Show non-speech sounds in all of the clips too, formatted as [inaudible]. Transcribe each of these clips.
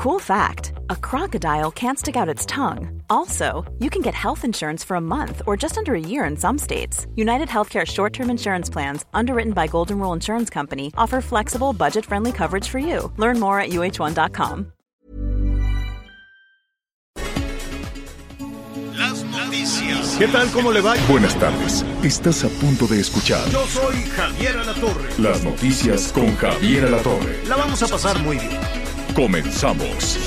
Cool fact a crocodile can't stick out its tongue. Also, you can get health insurance for a month or just under a year in some states. United Healthcare short term insurance plans, underwritten by Golden Rule Insurance Company, offer flexible, budget friendly coverage for you. Learn more at uh1.com. Las noticias. ¿Qué tal? ¿Cómo le va? Buenas tardes. Estás a punto de escuchar Yo soy Javier Alatorre. las noticias con Javier Alatorre. La vamos a pasar muy bien. Comenzamos.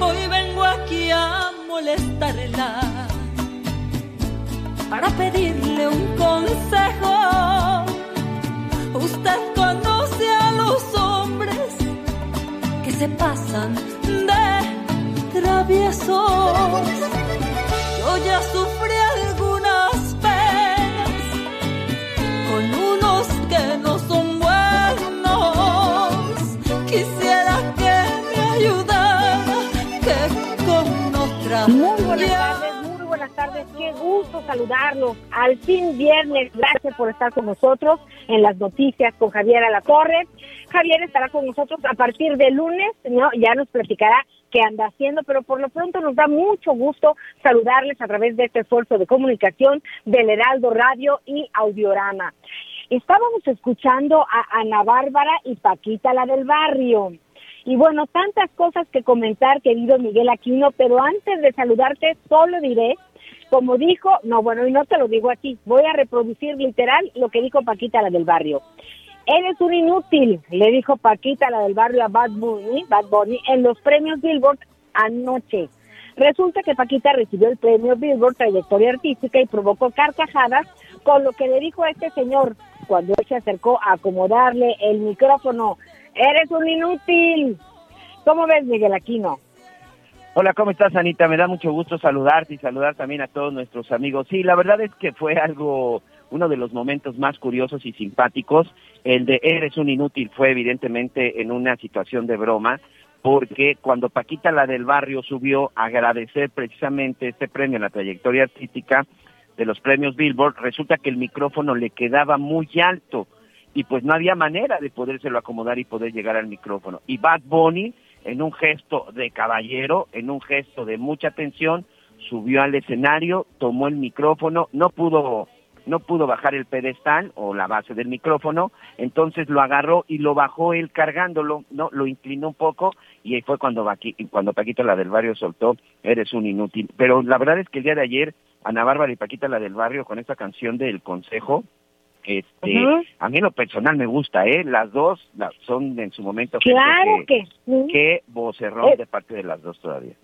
Hoy vengo aquí a molestarla para pedirle un consejo. Usted conoce a los hombres que se pasan de traviesos. Yo ya sufrí Qué gusto saludarlos. Al fin viernes, gracias por estar con nosotros en las noticias con Javier Alatorre. Javier estará con nosotros a partir de lunes, ¿no? ya nos platicará qué anda haciendo, pero por lo pronto nos da mucho gusto saludarles a través de este esfuerzo de comunicación del Heraldo Radio y Audiorama. Estábamos escuchando a Ana Bárbara y Paquita, la del barrio. Y bueno, tantas cosas que comentar, querido Miguel Aquino, pero antes de saludarte, solo diré, como dijo, no, bueno, y no te lo digo a ti, voy a reproducir literal lo que dijo Paquita, la del barrio. Eres un inútil, le dijo Paquita, la del barrio a Bad Bunny, Bad Bunny en los premios Billboard anoche. Resulta que Paquita recibió el premio Billboard Trayectoria Artística y provocó carcajadas con lo que le dijo a este señor cuando él se acercó a acomodarle el micrófono. Eres un inútil. ¿Cómo ves, Miguel Aquino? Hola, ¿cómo estás, Anita? Me da mucho gusto saludarte y saludar también a todos nuestros amigos. Sí, la verdad es que fue algo, uno de los momentos más curiosos y simpáticos. El de Eres un inútil fue evidentemente en una situación de broma, porque cuando Paquita, la del barrio, subió a agradecer precisamente este premio en la trayectoria artística de los premios Billboard, resulta que el micrófono le quedaba muy alto y pues no había manera de podérselo acomodar y poder llegar al micrófono. Y Bad Bunny, en un gesto de caballero, en un gesto de mucha atención, subió al escenario, tomó el micrófono, no pudo no pudo bajar el pedestal o la base del micrófono, entonces lo agarró y lo bajó él cargándolo, no, lo inclinó un poco y ahí fue cuando cuando Paquita la del barrio soltó, eres un inútil. Pero la verdad es que el día de ayer Ana Bárbara y Paquita la del barrio con esta canción del consejo, este, a mí en lo personal me gusta, eh, las dos la- son en su momento Claro que sí. qué vocerrón Eh. de parte de las dos todavía.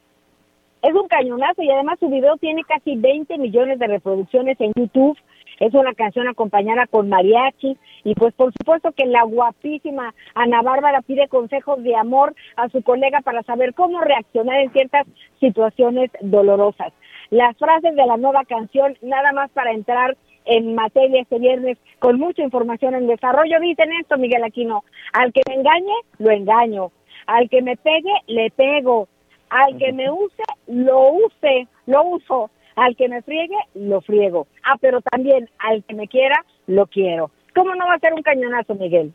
Es un cañonazo y además su video tiene casi 20 millones de reproducciones en YouTube. Es una canción acompañada con mariachi y pues por supuesto que la guapísima Ana Bárbara pide consejos de amor a su colega para saber cómo reaccionar en ciertas situaciones dolorosas. Las frases de la nueva canción, nada más para entrar en materia este viernes con mucha información en desarrollo, dicen esto, Miguel Aquino, al que me engañe, lo engaño, al que me pegue, le pego, al que me use, lo use, lo uso. Al que me friegue, lo friego. Ah, pero también al que me quiera, lo quiero. ¿Cómo no va a ser un cañonazo, Miguel?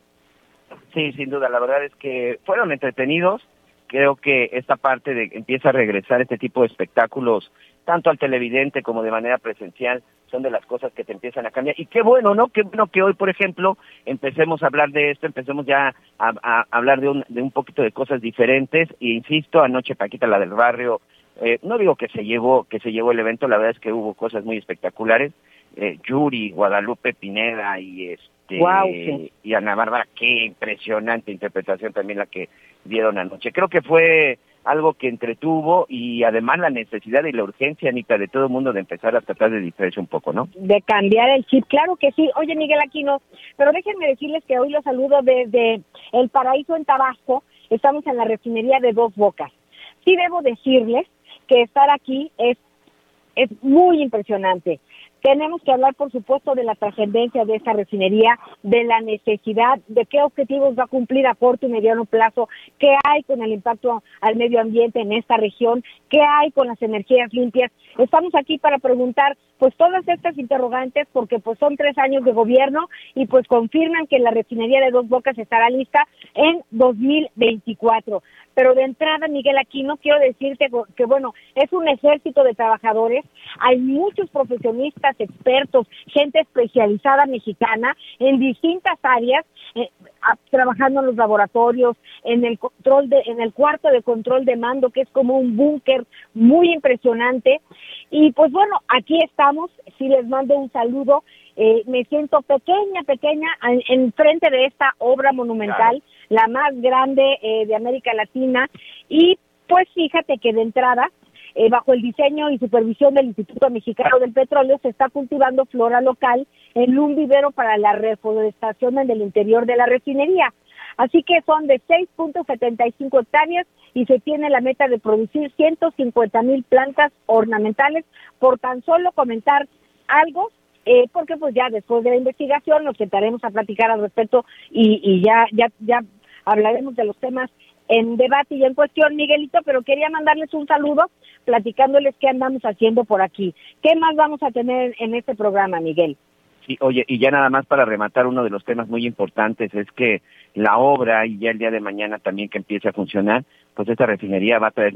Sí, sin duda, la verdad es que fueron entretenidos. Creo que esta parte de empieza a regresar este tipo de espectáculos, tanto al televidente como de manera presencial, son de las cosas que te empiezan a cambiar. Y qué bueno, ¿no? Qué bueno que hoy, por ejemplo, empecemos a hablar de esto, empecemos ya a, a hablar de un, de un poquito de cosas diferentes. Y insisto, anoche Paquita, la del barrio, eh, no digo que se llevó que se llevó el evento, la verdad es que hubo cosas muy espectaculares. Eh, Yuri, Guadalupe Pineda y este sí. y Ana Bárbara, qué impresionante interpretación también la que dieron anoche. Creo que fue algo que entretuvo y además la necesidad y la urgencia, Anita, de todo el mundo de empezar a tratar de distraerse un poco, ¿no? De cambiar el chip, claro que sí. Oye, Miguel Aquino, pero déjenme decirles que hoy los saludo desde El Paraíso en Tabasco. Estamos en la refinería de Dos Bocas. Sí debo decirles que estar aquí es, es muy impresionante. Tenemos que hablar, por supuesto, de la trascendencia de esta refinería, de la necesidad, de qué objetivos va a cumplir a corto y mediano plazo, qué hay con el impacto al medio ambiente en esta región, qué hay con las energías limpias. Estamos aquí para preguntar pues todas estas interrogantes porque pues son tres años de gobierno y pues confirman que la refinería de Dos Bocas estará lista en 2024. Pero de entrada, Miguel, aquí no quiero decirte que, bueno, es un ejército de trabajadores, hay muchos profesionistas, expertos, gente especializada mexicana en distintas áreas, eh, trabajando en los laboratorios, en el control de, en el cuarto de control de mando, que es como un búnker muy impresionante. Y pues bueno, aquí estamos, si les mando un saludo, eh, me siento pequeña, pequeña en, frente de esta obra monumental la más grande eh, de América Latina. Y pues fíjate que de entrada, eh, bajo el diseño y supervisión del Instituto Mexicano del Petróleo, se está cultivando flora local en un vivero para la reforestación en el interior de la refinería. Así que son de 6.75 hectáreas y se tiene la meta de producir 150 mil plantas ornamentales por tan solo comentar algo eh, porque pues ya después de la investigación nos sentaremos a platicar al respecto y, y ya, ya, ya hablaremos de los temas en debate y en cuestión, Miguelito, pero quería mandarles un saludo platicándoles qué andamos haciendo por aquí. ¿Qué más vamos a tener en este programa, Miguel? Sí, oye, y ya nada más para rematar, uno de los temas muy importantes es que la obra y ya el día de mañana también que empiece a funcionar, pues esta refinería va a traer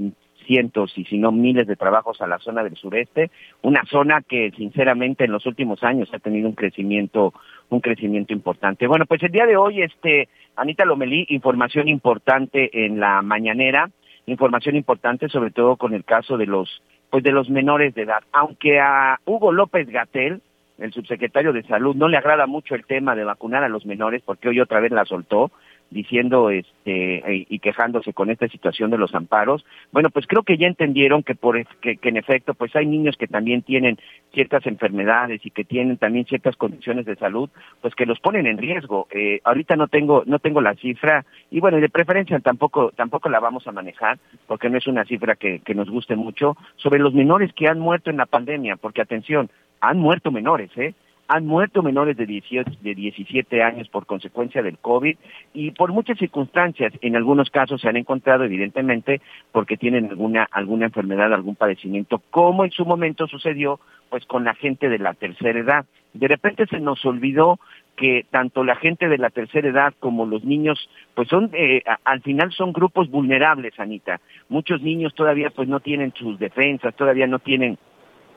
cientos y si no miles de trabajos a la zona del sureste, una zona que sinceramente en los últimos años ha tenido un crecimiento un crecimiento importante. Bueno, pues el día de hoy este Anita Lomelí, información importante en la mañanera, información importante sobre todo con el caso de los pues de los menores de edad, aunque a Hugo López Gatel el subsecretario de Salud no le agrada mucho el tema de vacunar a los menores porque hoy otra vez la soltó, diciendo este y quejándose con esta situación de los amparos. Bueno, pues creo que ya entendieron que por que, en efecto pues hay niños que también tienen ciertas enfermedades y que tienen también ciertas condiciones de salud, pues que los ponen en riesgo. Eh, ahorita no tengo no tengo la cifra y bueno, de preferencia tampoco tampoco la vamos a manejar porque no es una cifra que, que nos guste mucho sobre los menores que han muerto en la pandemia, porque atención, han muerto menores, ¿eh? Han muerto menores de, 18, de 17 años por consecuencia del COVID y por muchas circunstancias. En algunos casos se han encontrado, evidentemente, porque tienen alguna, alguna enfermedad, algún padecimiento, como en su momento sucedió pues con la gente de la tercera edad. De repente se nos olvidó que tanto la gente de la tercera edad como los niños, pues son, eh, al final son grupos vulnerables, Anita. Muchos niños todavía pues no tienen sus defensas, todavía no tienen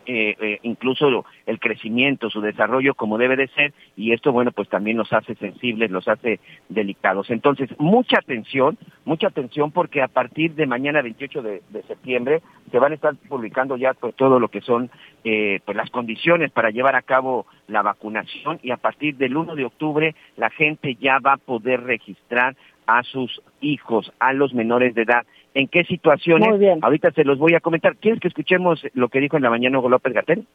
eh, eh, incluso el crecimiento, su desarrollo como debe de ser, y esto, bueno, pues también los hace sensibles, los hace delicados. Entonces, mucha atención, mucha atención porque a partir de mañana 28 de, septiembre se van a estar publicando ya pues, todo lo que son eh, pues las condiciones para llevar a cabo la vacunación y a partir del 1 de octubre la gente ya va a poder registrar a sus hijos, a los menores de edad en qué situaciones. Ahorita se los voy a comentar. ¿Quieres que escuchemos lo que dijo en la mañana Hugo López Gatel?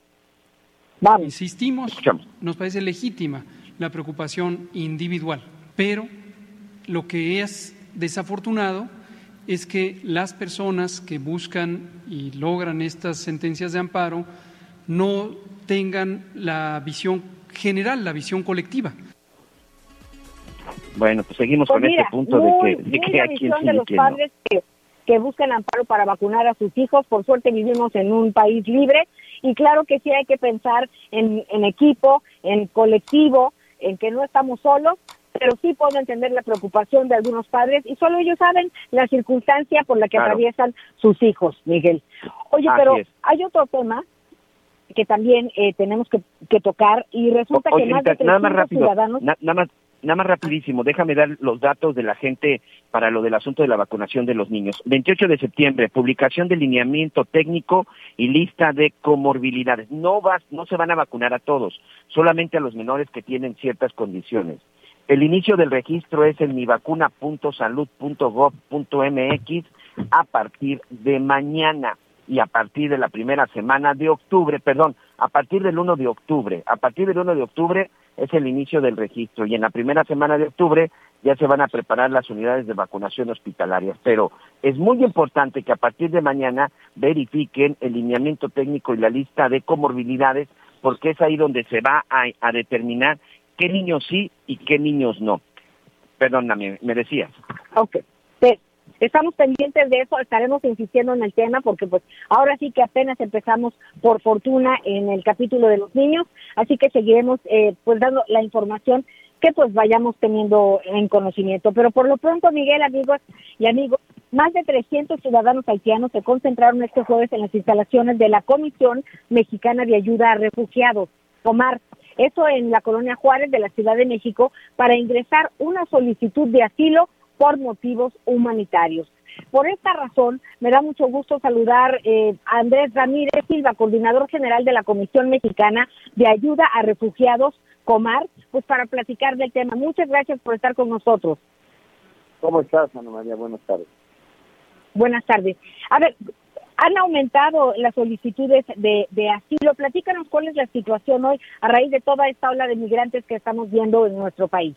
Vamos. Insistimos, nos parece legítima la preocupación individual, pero lo que es desafortunado es que las personas que buscan y logran estas sentencias de amparo no tengan la visión general, la visión colectiva. Bueno, pues seguimos pues con este punto de que, de que aquí de los padres que que buscan amparo para vacunar a sus hijos. Por suerte vivimos en un país libre y claro que sí hay que pensar en, equipo, en colectivo, en que no estamos solos, pero sí puedo entender la preocupación de algunos padres y solo ellos saben la circunstancia por la que atraviesan sus hijos, Miguel. Oye, pero hay otro tema que también eh, tenemos que, tocar y resulta que más de 300 ciudadanos... nada más Nada más rapidísimo, déjame dar los datos de la gente para lo del asunto de la vacunación de los niños. 28 de septiembre, publicación de lineamiento técnico y lista de comorbilidades. No, vas, no se van a vacunar a todos, solamente a los menores que tienen ciertas condiciones. El inicio del registro es en mivacuna.salud.gov.mx a partir de mañana y a partir de la primera semana de octubre, perdón, a partir del 1 de octubre. A partir del 1 de octubre es el inicio del registro y en la primera semana de octubre ya se van a preparar las unidades de vacunación hospitalarias. Pero es muy importante que a partir de mañana verifiquen el lineamiento técnico y la lista de comorbilidades porque es ahí donde se va a, determinar qué niños sí y qué niños no. Perdóname, me decías. Ok. Estamos pendientes de eso, estaremos insistiendo en el tema porque pues ahora sí que apenas empezamos por fortuna en el capítulo de los niños, así que seguiremos eh, pues dando la información que pues vayamos teniendo en conocimiento. Pero por lo pronto, Miguel, amigos y amigos, más de 300 ciudadanos haitianos se concentraron este jueves en las instalaciones de la Comisión Mexicana de Ayuda a Refugiados, Comar, eso en la colonia Juárez de la Ciudad de México, para ingresar una solicitud de asilo por motivos humanitarios. Por esta razón, me da mucho gusto saludar eh, a Andrés Ramírez Silva, coordinador general de la Comisión Mexicana de Ayuda a Refugiados, Comar, pues para platicar del tema. Muchas gracias por estar con nosotros. ¿Cómo estás, Ana María? Buenas tardes. Buenas tardes. A ver, han aumentado las solicitudes de, de, asilo. Platícanos cuál es la situación hoy a raíz de toda esta ola de migrantes que estamos viendo en nuestro país.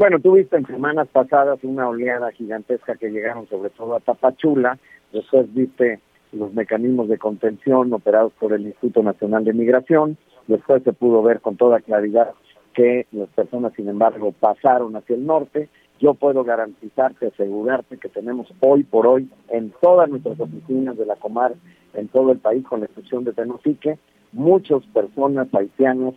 Bueno, tuviste en semanas pasadas una oleada gigantesca que llegaron sobre todo a Tapachula, después viste los mecanismos de contención operados por el Instituto Nacional de Migración, después se pudo ver con toda claridad que las personas, sin embargo, pasaron hacia el norte. Yo puedo garantizarte, asegurarte que tenemos hoy por hoy en todas nuestras oficinas de la Comar, en todo el país, con la excepción de Tenosique, muchas personas haitianas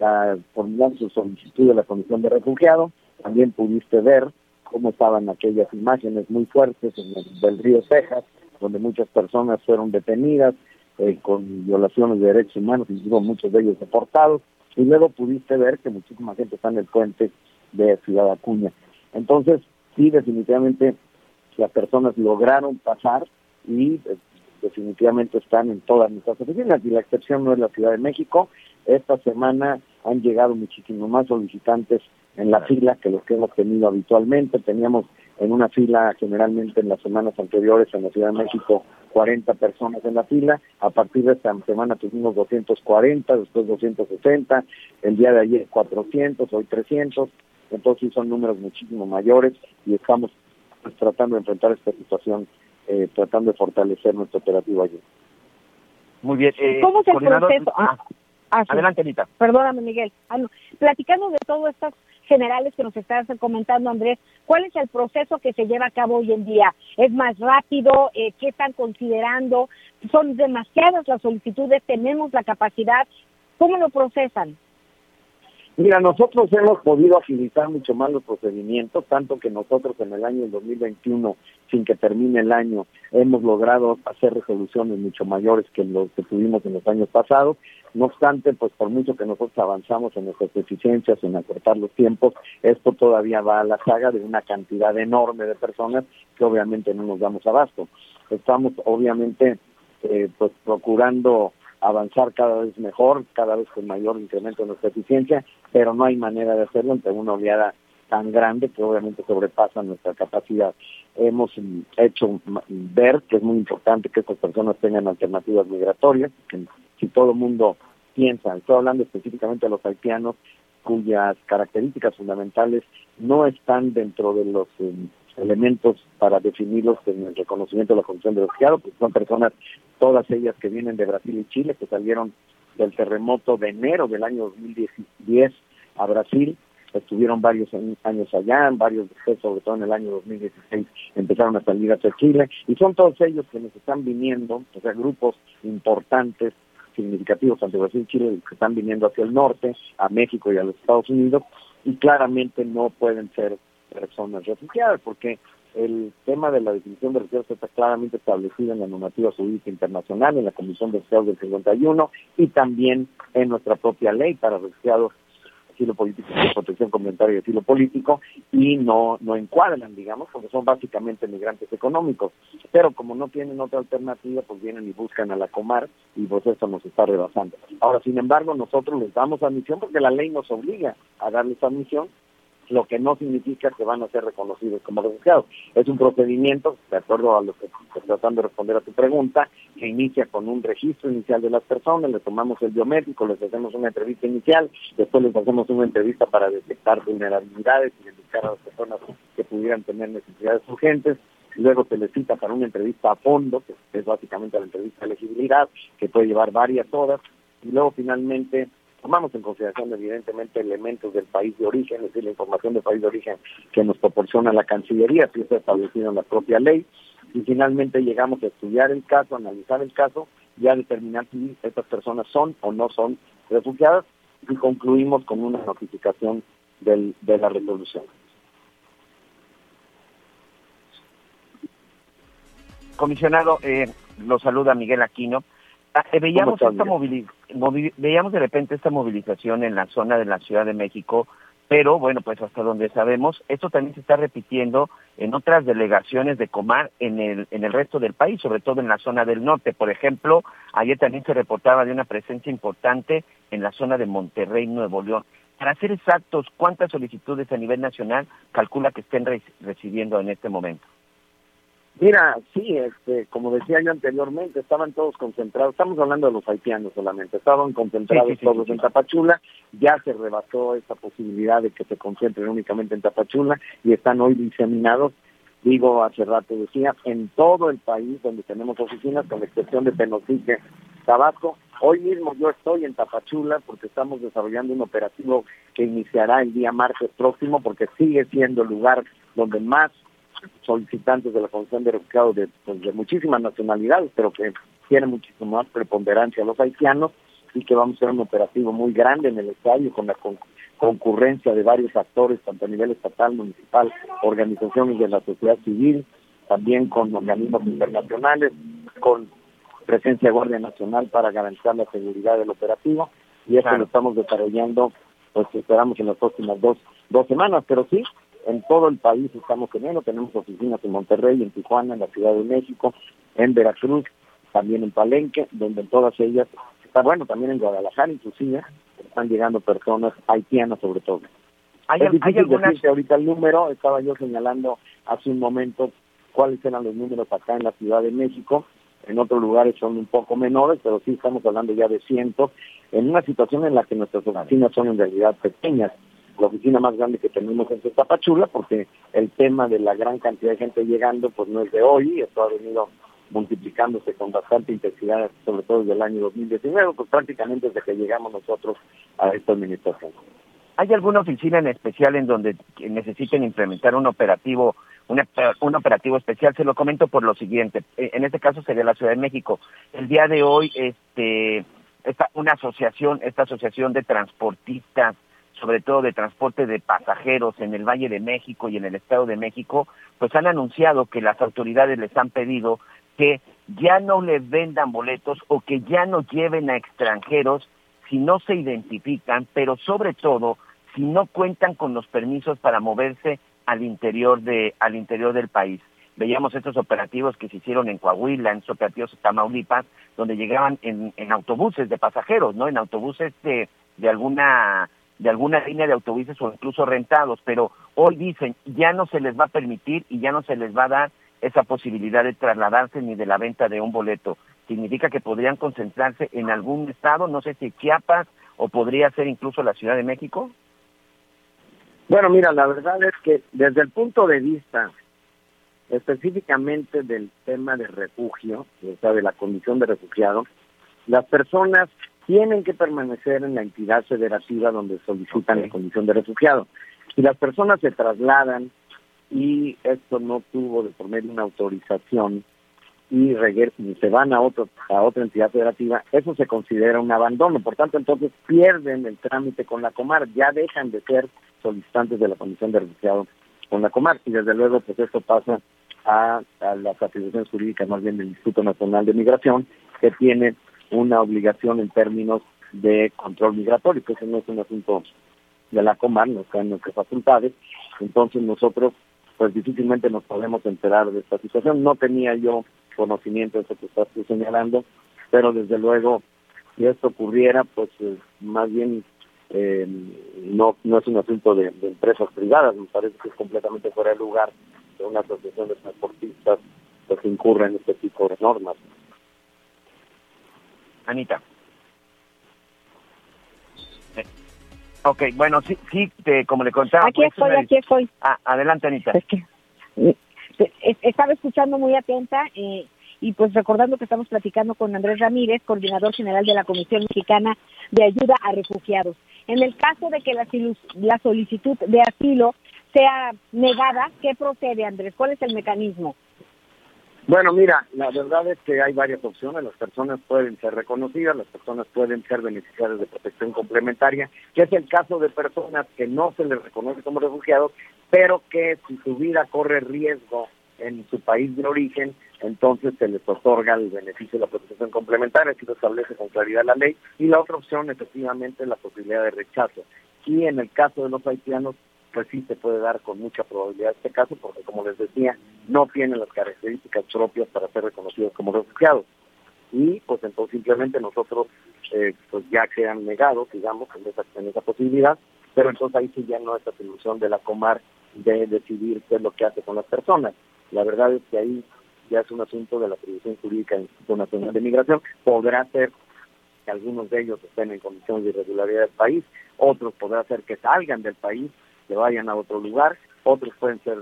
uh, formulando su solicitud de la Comisión de Refugiados también pudiste ver cómo estaban aquellas imágenes muy fuertes en el, del río Cejas, donde muchas personas fueron detenidas eh, con violaciones de derechos humanos, incluso muchos de ellos deportados, y luego pudiste ver que muchísima gente está en el puente de Ciudad Acuña. Entonces, sí, definitivamente las personas lograron pasar y eh, definitivamente están en todas nuestras oficinas, y la excepción no es la Ciudad de México. Esta semana han llegado muchísimos más solicitantes en la fila que los que hemos tenido habitualmente. Teníamos en una fila generalmente en las semanas anteriores en la Ciudad de México 40 personas en la fila. A partir de esta semana tuvimos 240, después 260, el día de ayer 400, hoy 300. Entonces son números muchísimo mayores y estamos pues, tratando de enfrentar esta situación, eh, tratando de fortalecer nuestro operativo allí. Muy bien. Eh, ¿Cómo es el proceso? Ah, ah Adelante, Anita. Perdóname, Miguel. Ah, Platicando de todo estas generales que nos estás comentando, Andrés, ¿cuál es el proceso que se lleva a cabo hoy en día? ¿Es más rápido? Eh, ¿Qué están considerando? ¿Son demasiadas las solicitudes? ¿Tenemos la capacidad? ¿Cómo lo procesan? Mira, nosotros hemos podido agilizar mucho más los procedimientos, tanto que nosotros en el año 2021, sin que termine el año, hemos logrado hacer resoluciones mucho mayores que los que tuvimos en los años pasados. No obstante, pues por mucho que nosotros avanzamos en nuestras eficiencias, en acortar los tiempos, esto todavía va a la saga de una cantidad enorme de personas que obviamente no nos damos abasto. Estamos obviamente eh, pues procurando avanzar cada vez mejor, cada vez con mayor incremento en nuestra eficiencia, pero no hay manera de hacerlo entre una oleada tan grande que obviamente sobrepasa nuestra capacidad. Hemos hecho ver que es muy importante que estas personas tengan alternativas migratorias, que si todo el mundo piensa, estoy hablando específicamente de los haitianos, cuyas características fundamentales no están dentro de los eh, elementos para definirlos en el reconocimiento de la Comisión de Refugiados, porque son personas, todas ellas que vienen de Brasil y Chile, que salieron del terremoto de enero del año 2010 a Brasil, estuvieron varios años allá, varios después, sobre todo en el año 2016, empezaron a salir hacia Chile, y son todos ellos que nos están viniendo, o sea, grupos importantes, significativos, tanto Brasil y Chile, que están viniendo hacia el norte, a México y a los Estados Unidos, y claramente no pueden ser personas refugiadas, porque el tema de la definición de refugiados está claramente establecido en la normativa jurídica internacional, en la Comisión de Refugiados del 51 y también en nuestra propia ley para refugiados asilo político, protección comunitaria y asilo político, y no, no encuadran, digamos, porque son básicamente migrantes económicos. Pero como no tienen otra alternativa, pues vienen y buscan a la Comar, y pues eso nos está rebasando. Ahora, sin embargo, nosotros les damos admisión porque la ley nos obliga a darles admisión, lo que no significa que van a ser reconocidos como refugiados. Es un procedimiento, de acuerdo a lo que estoy tratando de responder a tu pregunta, que inicia con un registro inicial de las personas, les tomamos el biométrico, les hacemos una entrevista inicial, después les hacemos una entrevista para detectar vulnerabilidades, identificar a las personas que pudieran tener necesidades urgentes, luego se les cita para una entrevista a fondo, que es básicamente la entrevista de elegibilidad, que puede llevar varias horas, y luego finalmente tomamos en consideración evidentemente elementos del país de origen, es decir, la información del país de origen que nos proporciona la Cancillería, si está establecido en la propia ley, y finalmente llegamos a estudiar el caso, analizar el caso y a determinar si estas personas son o no son refugiadas y concluimos con una notificación del, de la resolución. Comisionado, eh, lo saluda Miguel Aquino. Ah, eh, veíamos, esta veíamos de repente esta movilización en la zona de la Ciudad de México, pero bueno, pues hasta donde sabemos, esto también se está repitiendo en otras delegaciones de Comar en el, en el resto del país, sobre todo en la zona del norte. Por ejemplo, ayer también se reportaba de una presencia importante en la zona de Monterrey, Nuevo León. Para ser exactos, ¿cuántas solicitudes a nivel nacional calcula que estén recibiendo en este momento? Mira, sí, este, como decía yo anteriormente, estaban todos concentrados, estamos hablando de los haitianos solamente, estaban concentrados todos en Tapachula, ya se rebasó esa posibilidad de que se concentren únicamente en Tapachula y están hoy diseminados, digo, hace rato decía, en todo el país donde tenemos oficinas, con la excepción de Tenosique, Tabasco. Hoy mismo yo estoy en Tapachula porque estamos desarrollando un operativo que iniciará el día martes próximo porque sigue siendo el lugar donde más solicitantes de la Comisión de Refugiados de, pues, de muchísimas nacionalidades, pero que tiene muchísimo más preponderancia a los haitianos y que vamos a hacer un operativo muy grande en el estadio con la concurrencia de varios actores, tanto a nivel estatal, municipal, organizaciones de la sociedad civil, también con organismos internacionales, con presencia de Guardia Nacional para garantizar la seguridad del operativo y eso lo estamos desarrollando, pues esperamos en las próximas dos, dos semanas, pero sí, en todo el país estamos teniendo, tenemos oficinas en Monterrey, en Tijuana, en la Ciudad de México, en Veracruz, también en Palenque, donde en todas ellas, está bueno, también en Guadalajara inclusive, están llegando personas haitianas sobre todo. ¿Hay, es difícil decirte ahorita el número, estaba yo señalando hace un momento cuáles eran los números acá en la Ciudad de México, en otros lugares son un poco menores, pero sí estamos hablando ya de cientos, en una situación en la que nuestras oficinas son en realidad pequeñas la oficina más grande que tenemos en Tapachula, porque el tema de la gran cantidad de gente llegando, pues no es de hoy, esto ha venido multiplicándose con bastante intensidad, sobre todo desde el año 2019, pues prácticamente desde que llegamos nosotros a esta administración. ¿Hay alguna oficina en especial en donde necesiten implementar un operativo, un, un operativo especial? Se lo comento por lo siguiente. E, en este caso sería la Ciudad de México. El día de hoy, este, esta, una asociación, esta asociación de transportistas sobre todo de transporte de pasajeros en el Valle de México y en el Estado de México, pues han anunciado que las autoridades les han pedido que ya no les vendan boletos o que ya no lleven a extranjeros si no se identifican, pero sobre todo si no cuentan con los permisos para moverse al interior de al interior del país. Veíamos estos operativos que se hicieron en Coahuila, en operativos Tamaulipas, donde llegaban en, en autobuses de pasajeros, ¿no? En autobuses de, de alguna de alguna línea de autobuses o incluso rentados, pero hoy dicen ya no se les va a permitir y ya no se les va a dar esa posibilidad de trasladarse ni de la venta de un boleto. Significa que podrían concentrarse en algún estado, no sé si Chiapas o podría ser incluso la Ciudad de México. Bueno, mira, la verdad es que desde el punto de vista específicamente del tema de refugio, o sea, de la condición de refugiado, las personas tienen que permanecer en la entidad federativa donde solicitan la condición de refugiado. Si las personas se trasladan y esto no tuvo de por medio una autorización y, se van a, otro, a otra entidad federativa, eso se considera un abandono. Por tanto, entonces pierden el trámite con la Comar, ya dejan de ser solicitantes de la condición de refugiado con la Comar. Y desde luego, pues esto pasa a, a las atribuciones jurídicas más bien del Instituto Nacional de Migración, que tiene una obligación en términos de control migratorio, que eso no es un asunto de la Comar, no está en nuestras facultades. Entonces nosotros, pues difícilmente nos podemos enterar de esta situación. No tenía yo conocimiento de eso que estás señalando, pero desde luego, si esto ocurriera, pues eh, más bien eh, no, no es un asunto de, empresas privadas, me parece que es completamente fuera de lugar de una asociación de transportistas que incurra en este tipo de normas. Anita. Eh, ok, bueno, sí, sí te, como le contaba. Aquí pues, estoy, aquí estoy. Ah, adelante, Anita. Es que, eh, estaba escuchando muy atenta eh, y pues recordando que estamos platicando con Andrés Ramírez, coordinador general de la Comisión Mexicana de Ayuda a Refugiados. En el caso de que la, la solicitud de asilo sea negada, ¿qué procede, Andrés? ¿Cuál es el mecanismo? Bueno, mira, la verdad es que hay varias opciones. Las personas pueden ser reconocidas, las personas pueden ser beneficiarias de protección complementaria, que es el caso de personas que no se les reconoce como refugiados, pero que si su vida corre riesgo en su país de origen, entonces se les otorga el beneficio de la protección complementaria, si lo establece con claridad la ley. Y la otra opción, efectivamente, es la posibilidad de rechazo. Y en el caso de los haitianos, pues sí se puede dar con mucha probabilidad este caso, porque como les decía, no tienen las características propias para ser reconocidos como refugiados. Y pues entonces simplemente nosotros eh, pues ya quedan negados, digamos, en esa, en esa posibilidad, pero entonces ahí sí ya no es atribución de la Comar de decidir qué es lo que hace con las personas. La verdad es que ahí ya es un asunto de la atribución jurídica del Instituto Nacional de Migración. Podrá ser que algunos de ellos estén en condiciones de irregularidad del país, otros podrá ser que salgan del país que vayan a otro lugar, otros pueden ser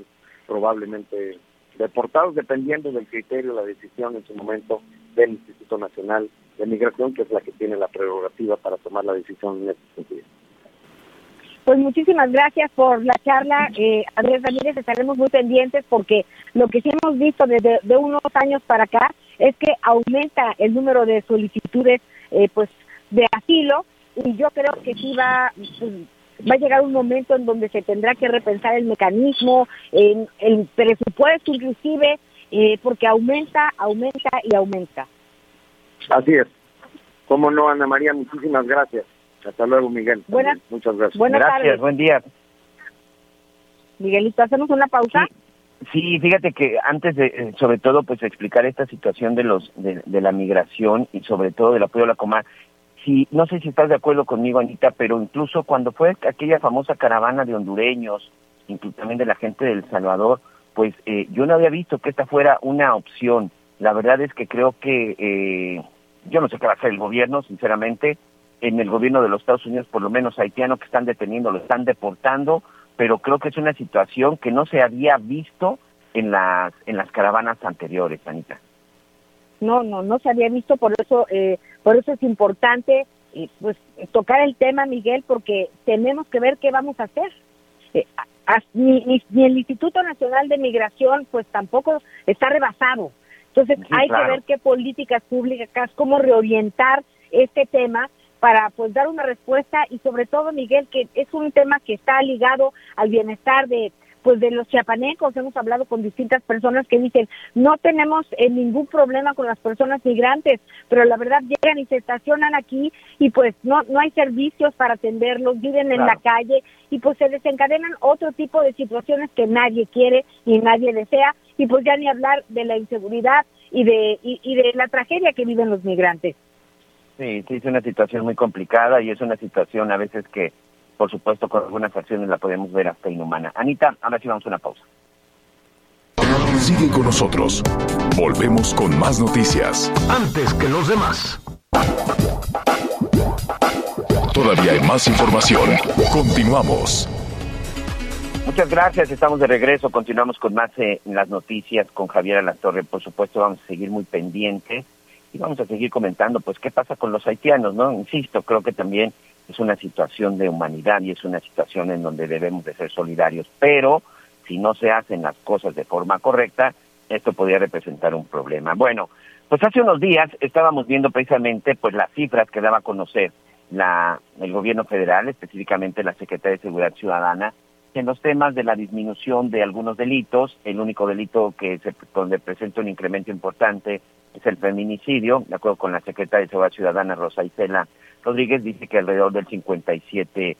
probablemente deportados dependiendo del criterio, la decisión en su momento del Instituto Nacional de Migración, que es la que tiene la prerrogativa para tomar la decisión en ese sentido. Pues muchísimas gracias por la charla, eh, Andrés Ramírez. Estaremos muy pendientes porque lo que sí hemos visto desde de unos años para acá es que aumenta el número de solicitudes, eh, pues, de asilo y yo creo que sí va pues, va a llegar un momento en donde se tendrá que repensar el mecanismo, en el presupuesto inclusive, eh, porque aumenta, aumenta y aumenta. Así es. Cómo no, Ana María, muchísimas gracias. Hasta luego, Miguel. Buenas, Muchas gracias. Buenas Gracias, tardes. buen día. Miguelito, ¿hacemos una pausa? Sí, fíjate que antes de, eh, sobre todo, pues explicar esta situación de los de, de la migración y sobre todo del apoyo a la Comar, si, no sé si estás de acuerdo conmigo, Anita, pero incluso cuando fue aquella famosa caravana de hondureños, incluso también de la gente del Salvador, pues eh, yo no había visto que esta fuera una opción. La verdad es que creo que eh, yo no sé qué va a hacer el gobierno, sinceramente. En el gobierno de los Estados Unidos, por lo menos haitianos que están deteniendo, lo están deportando, pero creo que es una situación que no se había visto en las en las caravanas anteriores, Anita. No, no, no se había visto, por eso, eh, por eso es importante eh, pues tocar el tema, Miguel, porque tenemos que ver qué vamos a hacer. Eh, a- ni, ni, ni el Instituto Nacional de Migración, pues tampoco está rebasado. Entonces Sí, hay claro. que ver qué políticas públicas, cómo reorientar este tema para pues dar una respuesta y sobre todo Miguel que es un tema que está ligado al bienestar de pues de los chiapanecos. Hemos hablado con distintas personas que dicen no tenemos eh, ningún problema con las personas migrantes pero la verdad llegan y se estacionan aquí y pues no no hay servicios para atenderlos viven en la calle y pues se desencadenan otro tipo de situaciones que nadie quiere y nadie desea y pues ya ni hablar de la inseguridad y de y, y de la tragedia que viven los migrantes. Sí, sí, es una situación muy complicada y es una situación a veces que, por supuesto, con algunas acciones la podemos ver hasta inhumana. Anita, ahora sí vamos a una pausa. Sigue con nosotros. Volvemos con más noticias. Antes que los demás. Todavía hay más información. Continuamos. Muchas gracias, estamos de regreso, continuamos con más eh, en las noticias con Javier Alatorre, por supuesto vamos a seguir muy pendientes y vamos a seguir comentando pues qué pasa con los haitianos, ¿no? Insisto, creo que también es una situación de humanidad y es una situación en donde debemos de ser solidarios, pero si no se hacen las cosas de forma correcta, esto podría representar un problema. Bueno, pues hace unos días estábamos viendo precisamente pues las cifras que daba a conocer la, el gobierno federal, específicamente la Secretaría de Seguridad Ciudadana, en los temas de la disminución de algunos delitos, el único delito que se, donde presenta un incremento importante es el feminicidio, de acuerdo con la secretaria de Seguridad Ciudadana Rosa Isela Rodríguez, dice que alrededor del 57%,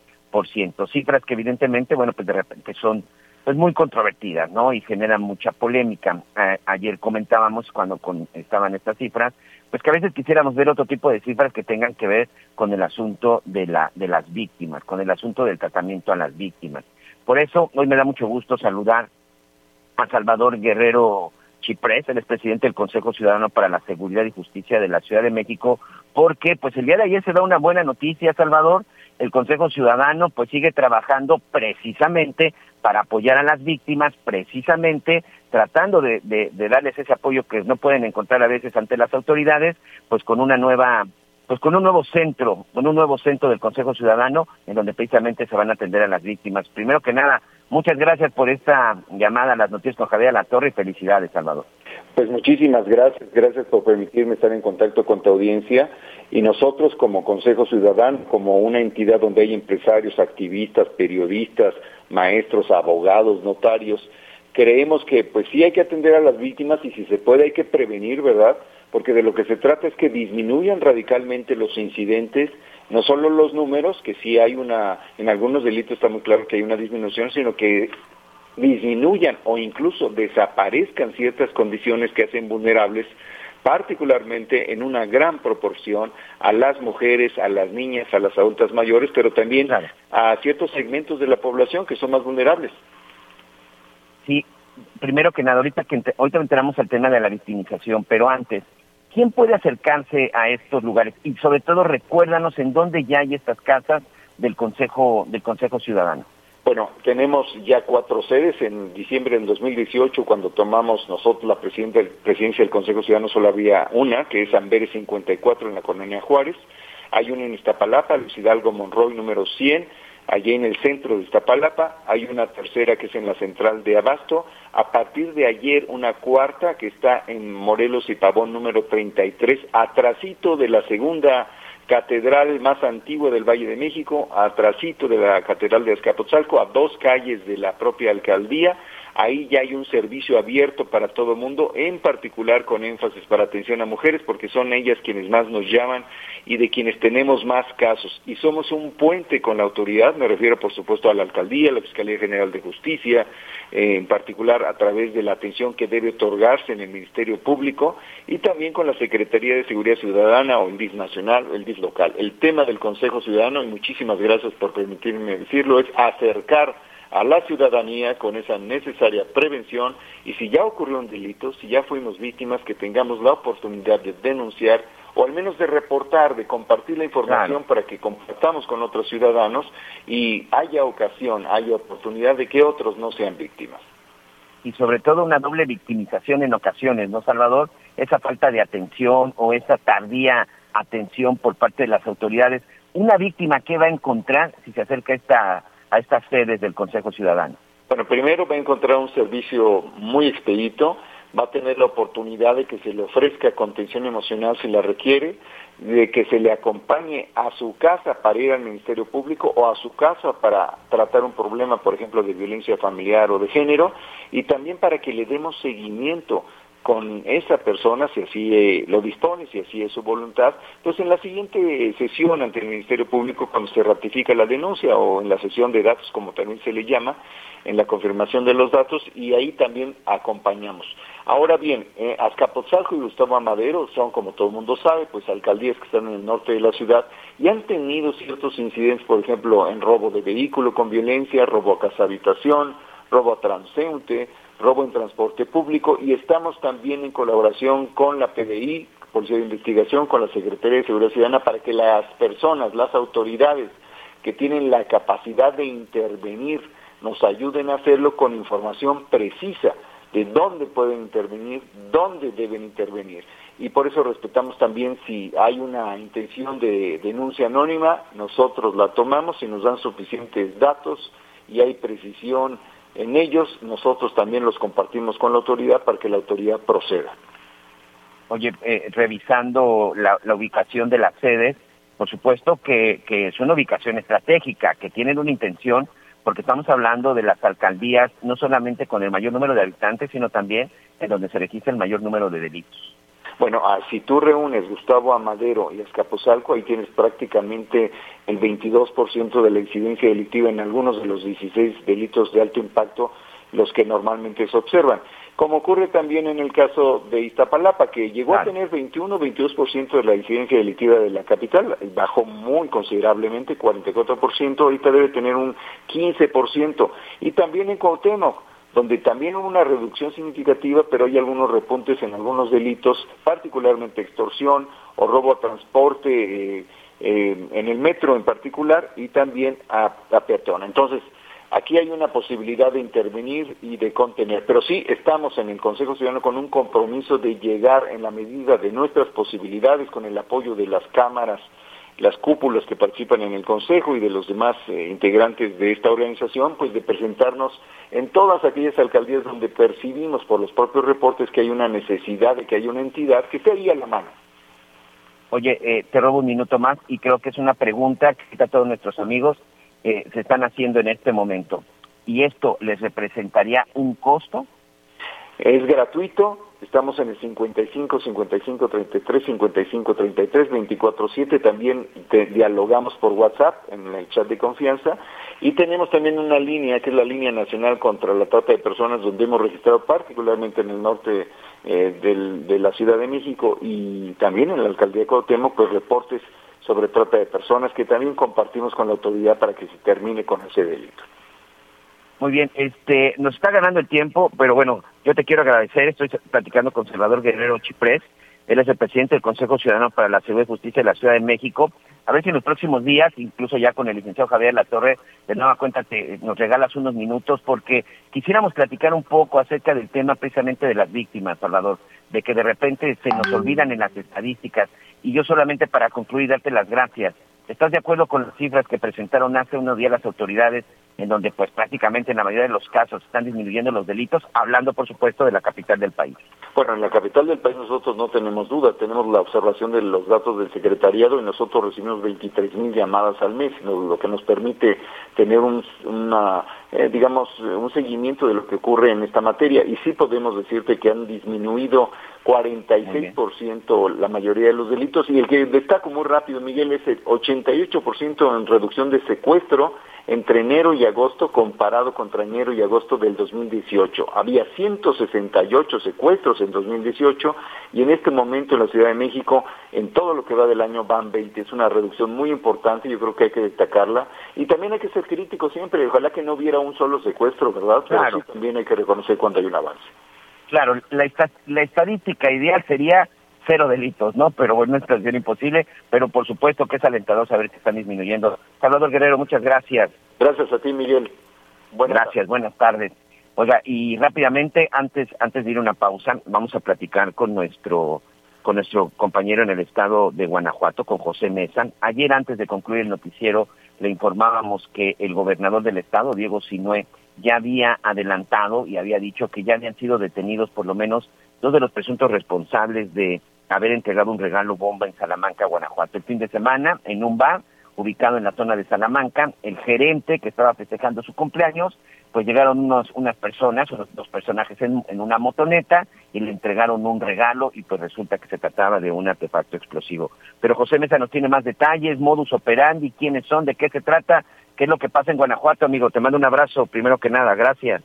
cifras que evidentemente, bueno, pues de repente son pues muy controvertidas, ¿no? Y generan mucha polémica. Ayer comentábamos cuando con- estaban estas cifras, pues que a veces quisiéramos ver otro tipo de cifras que tengan que ver con el asunto de la de las víctimas, con el asunto del tratamiento a las víctimas. Por eso hoy me da mucho gusto saludar a Salvador Guerrero Chiprés, el presidente del Consejo Ciudadano para la Seguridad y Justicia de la Ciudad de México, porque pues el día de ayer se da una buena noticia, Salvador, el Consejo Ciudadano pues sigue trabajando precisamente para apoyar a las víctimas, precisamente tratando de, de, darles ese apoyo que no pueden encontrar a veces ante las autoridades, pues con una nueva pues con un nuevo centro, con un nuevo centro del Consejo Ciudadano, en donde precisamente se van a atender a las víctimas. Primero que nada, muchas gracias por esta llamada a las noticias con Javier La Torre y felicidades, Salvador. Pues muchísimas gracias, gracias por permitirme estar en contacto con tu audiencia y nosotros como Consejo Ciudadano, como una entidad donde hay empresarios, activistas, periodistas, maestros, abogados, notarios, creemos que pues sí hay que atender a las víctimas y si se puede hay que prevenir, ¿verdad? porque de lo que se trata es que disminuyan radicalmente los incidentes, no solo los números, que sí hay una, en algunos delitos está muy claro que hay una disminución, sino que disminuyan o incluso desaparezcan ciertas condiciones que hacen vulnerables particularmente en una gran proporción a las mujeres, a las niñas, a las adultas mayores, pero también a ciertos segmentos de la población que son más vulnerables. Sí, primero que nada, ahorita que ahorita entramos al tema de la victimización, pero antes, ¿Quién puede acercarse a estos lugares? Y sobre todo recuérdanos en dónde ya hay estas casas del Consejo, del Consejo Ciudadano. Bueno, tenemos ya cuatro sedes. En diciembre del 2018, cuando tomamos nosotros la presidencia del Consejo Ciudadano, solo había una, que es Amberes 54 en la Colonia Juárez. Hay una en Iztapalapa, Luis Hidalgo Monroy número 100, allí en el centro de Iztapalapa, hay una tercera que es en la central de Abasto, a partir de ayer una cuarta que está en Morelos y Pavón número 33, atrasito de la segunda catedral más antigua del Valle de México, atrasito de la catedral de Azcapotzalco, a dos calles de la propia alcaldía, Ahí ya hay un servicio abierto para todo el mundo, en particular con énfasis para atención a mujeres, porque son ellas quienes más nos llaman y de quienes tenemos más casos. Y somos un puente con la autoridad, me refiero por supuesto a la alcaldía, a la Fiscalía General de Justicia, eh, en particular a través de la atención que debe otorgarse en el Ministerio Público y también con la Secretaría de Seguridad Ciudadana o el DIS nacional, el DIS local. El tema del Consejo Ciudadano, y muchísimas gracias por permitirme decirlo, es acercar a la ciudadanía con esa necesaria prevención y si ya ocurrió un delito, si ya fuimos víctimas, que tengamos la oportunidad de denunciar o al menos de reportar, de compartir la información para que compartamos con otros ciudadanos y haya ocasión, haya oportunidad de que otros no sean víctimas. Y sobre todo una doble victimización en ocasiones, ¿no, Salvador? Esa falta de atención o esa tardía atención por parte de las autoridades. Una víctima que va a encontrar si se acerca a esta a estas sedes del Consejo Ciudadano? Bueno, primero va a encontrar un servicio muy expedito, va a tener la oportunidad de que se le ofrezca contención emocional si la requiere, de que se le acompañe a su casa para ir al Ministerio Público o a su casa para tratar un problema, por ejemplo, de violencia familiar o de género, y también para que le demos seguimiento con esa persona, si así eh, lo dispone, si así es su voluntad, pues en la siguiente sesión ante el Ministerio Público, cuando se ratifica la denuncia o en la sesión de datos, como también se le llama, en la confirmación de los datos, y ahí también acompañamos. Ahora bien, eh, Azcapotzalco y Gustavo Amadero son, como todo el mundo sabe, pues alcaldías que están en el norte de la ciudad y han tenido ciertos incidentes, por ejemplo, en robo de vehículo con violencia, robo a casa habitación, robo a transeúnte, robo en transporte público y estamos también en colaboración con la PDI, Policía de Investigación, con la Secretaría de Seguridad Ciudadana para que las personas, las autoridades que tienen la capacidad de intervenir nos ayuden a hacerlo con información precisa de dónde pueden intervenir, dónde deben intervenir. Y por eso respetamos también si hay una intención de denuncia anónima, nosotros la tomamos y nos dan suficientes datos y hay precisión en ellos nosotros también los compartimos con la autoridad para que la autoridad proceda. Oye, eh, revisando la, ubicación de las sedes, por supuesto que, que es una ubicación estratégica, que tienen una intención, porque estamos hablando de las alcaldías no solamente con el mayor número de habitantes, sino también en donde se registra el mayor número de delitos. Bueno, ah, si tú reúnes Gustavo Amadero y Escapozalco, ahí tienes prácticamente el 22% de la incidencia delictiva en algunos de los 16 delitos de alto impacto, los que normalmente se observan. Como ocurre también en el caso de Iztapalapa, que llegó a tener 21-22% de la incidencia delictiva de la capital, bajó muy considerablemente, 44%, ahorita debe tener un 15%. Y también en Cuauhtémoc, donde también hubo una reducción significativa, pero hay algunos repuntes en algunos delitos, particularmente extorsión o robo a transporte, eh, eh, en el metro en particular y también a, a peatón. Entonces, Aquí hay una posibilidad de intervenir y de contener, pero sí estamos en el Consejo Ciudadano con un compromiso de llegar en la medida de nuestras posibilidades, con el apoyo de las cámaras, las cúpulas que participan en el Consejo y de los demás eh, integrantes de esta organización, pues de presentarnos en todas aquellas alcaldías donde percibimos por los propios reportes que hay una necesidad de que haya una entidad que esté ahí a la mano. Oye, eh, te robo un minuto más y creo que es una pregunta que a todos nuestros amigos eh, se están haciendo en este momento. ¿Y esto les representaría un costo? Es gratuito, estamos en el 55 55 33 55 33 24 7, también dialogamos por WhatsApp en el chat de confianza y tenemos también una línea que es la línea nacional contra la trata de personas donde hemos registrado particularmente en el norte eh, de la Ciudad de México y también en la alcaldía de Cuauhtémoc pues reportes sobre trata de personas que también compartimos con la autoridad para que se termine con ese delito. Muy bien, este, nos está ganando el tiempo, pero bueno, yo te quiero agradecer, estoy platicando con Salvador Guerrero Chiprés, él es el presidente del Consejo Ciudadano para la Seguridad y Justicia de la Ciudad de México. A ver si en los próximos días, incluso ya con el licenciado Javier Latorre, de nueva cuenta te, nos regalas unos minutos, porque quisiéramos platicar un poco acerca del tema precisamente de las víctimas, Salvador, de que de repente se nos olvidan en las estadísticas. Y yo solamente para concluir, darte las gracias. ¿Estás de acuerdo con las cifras que presentaron hace unos días las autoridades en donde pues prácticamente en la mayoría de los casos están disminuyendo los delitos, hablando por supuesto de la capital del país. Bueno, en la capital del país nosotros no tenemos duda, tenemos la observación de los datos del secretariado y nosotros recibimos 23 mil llamadas al mes, lo que nos permite tener un, una, eh, digamos, un seguimiento de lo que ocurre en esta materia. Y sí podemos decirte que han disminuido 46% la mayoría de los delitos y el que destaco muy rápido, Miguel, es el 88% en reducción de secuestro entre enero y agosto comparado contra enero y agosto del 2018. Había 168 secuestros en 2018 y en este momento en la Ciudad de México, en todo lo que va del año, van 20. Es una reducción muy importante, yo creo que hay que destacarla. Y también hay que ser crítico siempre, ojalá que no hubiera un solo secuestro, ¿verdad? Pero también hay que reconocer cuando hay un avance. Claro, la, la estadística ideal sería cero delitos, ¿no? Pero bueno, es situación imposible, pero por supuesto que es alentador saber que están disminuyendo. Salvador Guerrero, muchas gracias. Gracias a ti, Miguel. Buenas gracias, buenas tardes. Oiga, y rápidamente, antes, antes de ir a una pausa, vamos a platicar con nuestro con nuestro compañero en el estado de Guanajuato, con José Mesan. Ayer, antes de concluir el noticiero, le informábamos que el gobernador del estado, Diego Sinué, ya había adelantado y había dicho que ya habían sido detenidos por lo menos dos de los presuntos responsables de haber entregado un regalo bomba en Salamanca, Guanajuato. El fin de semana, en un bar ubicado en la zona de Salamanca, el gerente que estaba festejando su cumpleaños, pues llegaron unos, unas personas, unos dos personajes en, en, una motoneta y le entregaron un regalo y pues resulta que se trataba de un artefacto explosivo. Pero José Mesa nos tiene más detalles, modus operandi, quiénes son, de qué se trata, qué es lo que pasa en Guanajuato, amigo. Te mando un abrazo, primero que nada, gracias.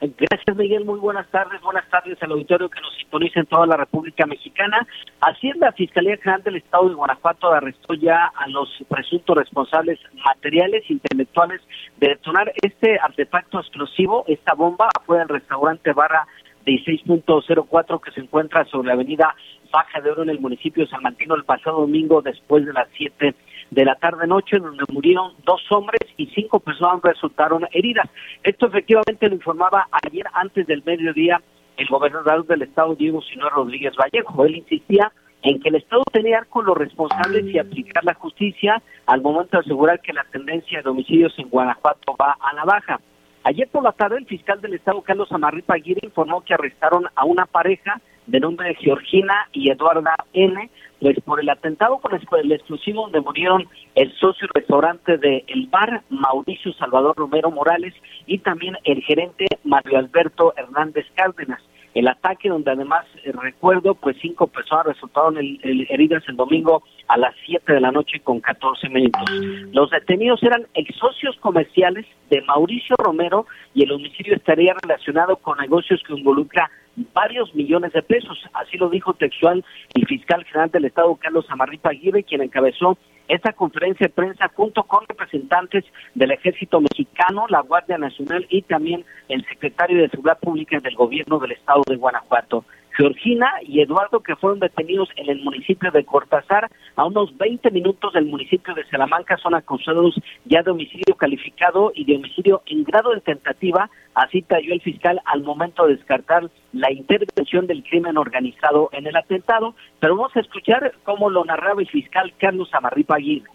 Gracias, Miguel. Muy buenas tardes. Buenas tardes al auditorio que nos sintoniza en toda la República Mexicana. Hacienda Fiscalía General del Estado de Guanajuato arrestó ya a los presuntos responsables materiales intelectuales de detonar este artefacto explosivo, esta bomba, afuera del restaurante Barra 16.04 que se encuentra sobre la avenida Baja de Oro en el municipio de San Martín el pasado domingo después de las 7 de la tarde-noche, donde murieron dos hombres y cinco personas resultaron heridas. Esto efectivamente lo informaba ayer antes del mediodía el gobernador del estado, Diego Sinor Rodríguez Vallejo. Él insistía en que el Estado tenía con los responsables y aplicar la justicia al momento de asegurar que la tendencia de homicidios en Guanajuato va a la baja. Ayer por la tarde el fiscal del Estado, Carlos Amarripa Aguirre, informó que arrestaron a una pareja de nombre de Georgina y Eduarda N., pues por el atentado con el explosivo donde murieron el socio restaurante del el bar Mauricio Salvador Romero Morales y también el gerente Mario Alberto Hernández Cárdenas. El ataque donde además eh, recuerdo pues cinco personas resultaron heridas el domingo a las 7 de la noche con 14 minutos. Los detenidos eran ex socios comerciales de Mauricio Romero y el homicidio estaría relacionado con negocios que involucra varios millones de pesos. Así lo dijo textual el fiscal general del Estado, Carlos Amarripa Aguirre, quien encabezó esta conferencia de prensa junto con representantes del Ejército Mexicano, la Guardia Nacional y también el secretario de Seguridad Pública del Gobierno del Estado de Guanajuato. Georgina y Eduardo, que fueron detenidos en el municipio de Cortázar, a unos 20 minutos del municipio de Salamanca, son acusados ya de homicidio calificado y de homicidio en grado de tentativa, así talló el fiscal al momento de descartar la intervención del crimen organizado en el atentado, pero vamos a escuchar cómo lo narraba el fiscal Carlos Amarripa Aguirre.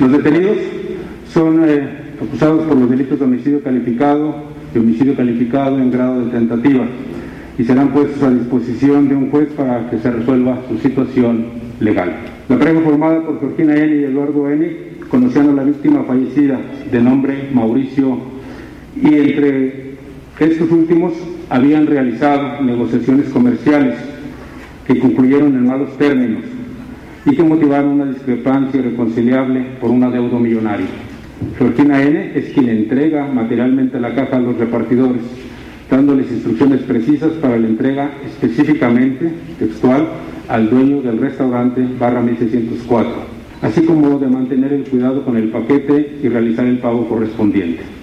Los detenidos son eh, acusados por los delitos de homicidio calificado y homicidio calificado en grado de tentativa y serán puestos a disposición de un juez para que se resuelva su situación legal. La prueba formada por Georgina N. y Eduardo N. conociendo a la víctima fallecida de nombre Mauricio y entre estos últimos habían realizado negociaciones comerciales que concluyeron en malos términos y que motivaron una discrepancia irreconciliable por un adeudo millonario. Georgina N. es quien entrega materialmente la caja a los repartidores dándoles instrucciones precisas para la entrega específicamente, textual, al dueño del restaurante barra 1604, así como de mantener el cuidado con el paquete y realizar el pago correspondiente.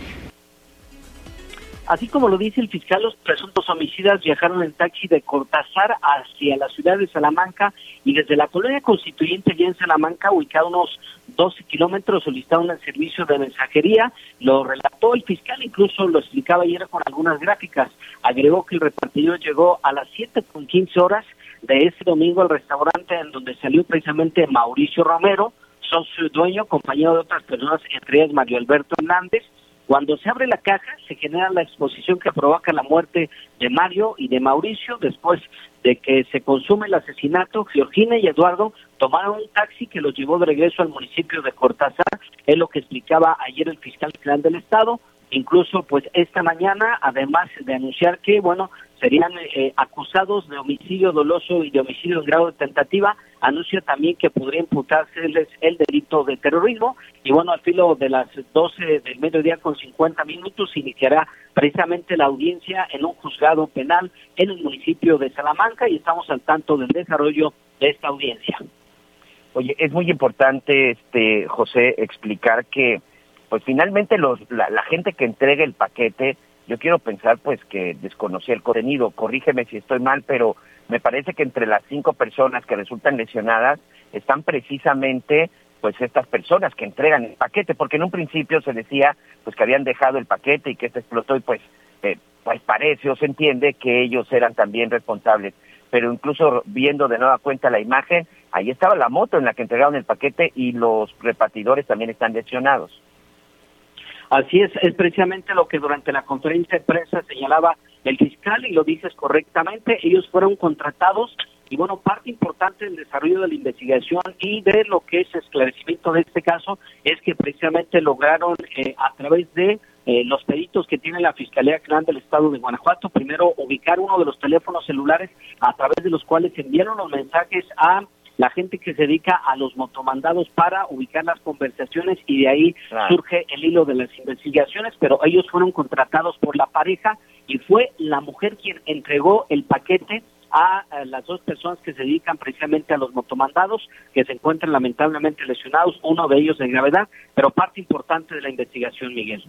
Así como lo dice el fiscal, los presuntos homicidas viajaron en taxi de Cortázar hacia la ciudad de Salamanca y desde la colonia constituyente ya en Salamanca, ubicado unos 12 kilómetros, solicitaron el servicio de mensajería. Lo relató el fiscal, incluso lo explicaba ayer con algunas gráficas. Agregó que el repartidor llegó a las 7 con 15 horas de ese domingo al restaurante en donde salió precisamente Mauricio Romero, socio dueño, compañero de otras personas, entre ellas Mario Alberto Hernández, cuando se abre la caja, se genera la exposición que provoca la muerte de Mario y de Mauricio. Después de que se consume el asesinato, Georgina y Eduardo tomaron un taxi que los llevó de regreso al municipio de Cortázar. Es lo que explicaba ayer el fiscal general del Estado. Incluso, pues esta mañana, además de anunciar que, bueno, serían eh, acusados de homicidio doloso y de homicidio en grado de tentativa, anuncia también que podría imputárseles el delito de terrorismo. Y bueno, al filo de las 12 del mediodía con 50 minutos iniciará precisamente la audiencia en un juzgado penal en el municipio de Salamanca y estamos al tanto del desarrollo de esta audiencia. Oye, es muy importante, este José, explicar que pues finalmente los, la, gente que entrega el paquete, yo quiero pensar pues que desconocía el contenido, corrígeme si estoy mal, pero me parece que entre las cinco personas que resultan lesionadas están precisamente pues estas personas que entregan el paquete, porque en un principio se decía pues que habían dejado el paquete y que este explotó y pues eh, pues parece o se entiende que ellos eran también responsables, pero incluso viendo de nueva cuenta la imagen, ahí estaba la moto en la que entregaron el paquete y los repartidores también están lesionados. Así es, es precisamente lo que durante la conferencia de prensa señalaba el fiscal y lo dices correctamente, ellos fueron contratados y bueno, parte importante del desarrollo de la investigación y de lo que es esclarecimiento de este caso es que precisamente lograron eh, a través de eh, los peritos que tiene la Fiscalía General del Estado de Guanajuato, primero ubicar uno de los teléfonos celulares a través de los cuales enviaron los mensajes a la gente que se dedica a los motomandados para ubicar las conversaciones y de ahí surge el hilo de las investigaciones, pero ellos fueron contratados por la pareja y fue la mujer quien entregó el paquete a, las dos personas que se dedican precisamente a los motomandados, que se encuentran lamentablemente lesionados, uno de ellos de gravedad, pero parte importante de la investigación, Miguel.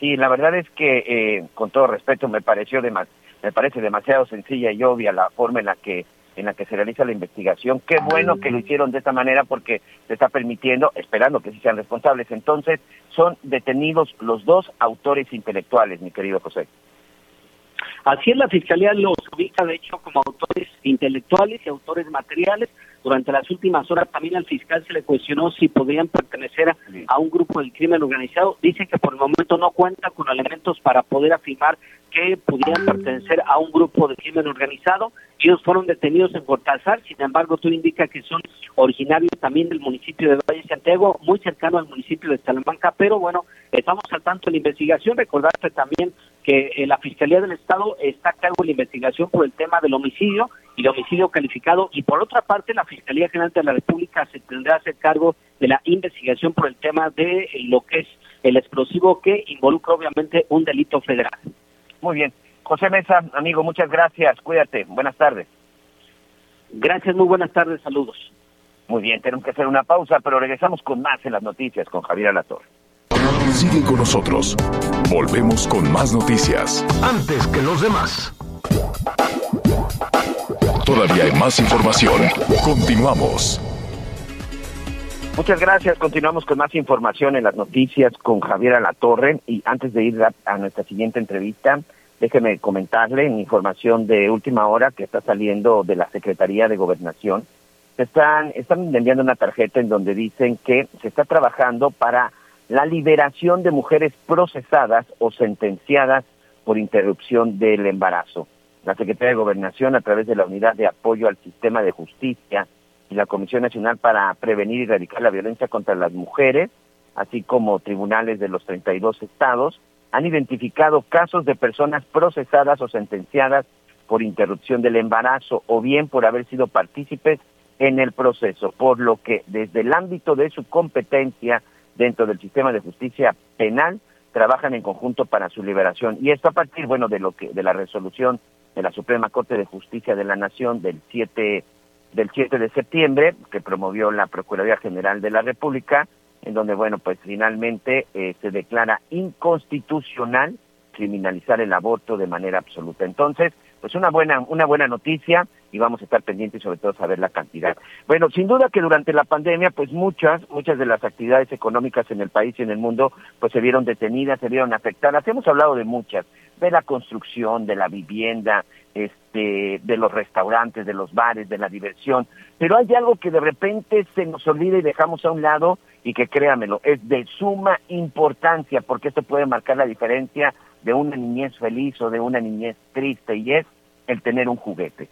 Sí, la verdad es que, eh, con todo respeto, me pareció me parece demasiado sencilla y obvia la forma en la que en la que se realiza la investigación. Qué bueno que lo hicieron de esta manera porque se está permitiendo, esperando que sí sean responsables. Entonces, son detenidos los dos autores intelectuales, mi querido José. Así es, la Fiscalía los ubica, de hecho, como autores intelectuales y autores materiales. Durante las últimas horas también al fiscal se le cuestionó si podrían pertenecer a un grupo del crimen organizado. Dice que por el momento no cuenta con elementos para poder afirmar que pudieran pertenecer a un grupo de crimen organizado. Ellos fueron detenidos en Cortázar, sin embargo, tú indica que son originarios también del municipio de Valle Santiago, muy cercano al municipio de Salamanca, pero bueno, estamos al tanto de la investigación. Recordarte también que eh, la Fiscalía del Estado está a cargo de la investigación por el tema del homicidio y el homicidio calificado, y por otra parte, la Fiscalía General de la República se tendrá a hacer cargo de la investigación por el tema de lo que es el explosivo que involucra obviamente un delito federal. Muy bien. José Mesa, amigo, muchas gracias. Cuídate. Buenas tardes. Gracias, muy buenas tardes. Saludos. Muy bien, tenemos que hacer una pausa, pero regresamos con más en las noticias con Javier Alator. Sigue con nosotros. Volvemos con más noticias. Antes que los demás. Todavía hay más información. Continuamos. Muchas gracias. Continuamos con más información en las noticias con Javier Alatorre. Y antes de ir a, nuestra siguiente entrevista, déjeme comentarle en información de última hora que está saliendo de la Secretaría de Gobernación. Están, están enviando una tarjeta en donde dicen que se está trabajando para la liberación de mujeres procesadas o sentenciadas por interrupción del embarazo. La Secretaría de Gobernación, a través de la Unidad de Apoyo al Sistema de Justicia, y la Comisión Nacional para Prevenir y Erradicar la Violencia contra las Mujeres, así como tribunales de los 32 estados, han identificado casos de personas procesadas o sentenciadas por interrupción del embarazo o bien por haber sido partícipes en el proceso, por lo que desde el ámbito de su competencia dentro del sistema de justicia penal trabajan en conjunto para su liberación. Y esto a partir bueno de lo que de la resolución de la Suprema Corte de Justicia de la Nación del 7 del 7 de septiembre que promovió la Procuraduría General de la República, en donde, bueno, pues finalmente eh, se declara inconstitucional criminalizar el aborto de manera absoluta. Entonces, pues una buena, una buena noticia y vamos a estar pendientes sobre todo saber la cantidad. Bueno, sin duda que durante la pandemia, pues muchas, muchas de las actividades económicas en el país y en el mundo, pues se vieron detenidas, se vieron afectadas. Hemos hablado de muchas, de la construcción, de la vivienda, este, de los restaurantes, de los bares, de la diversión. Pero hay algo que de repente se nos olvida y dejamos a un lado y que créamelo, es de suma importancia porque esto puede marcar la diferencia de una niñez feliz o de una niñez triste y es el tener un juguete.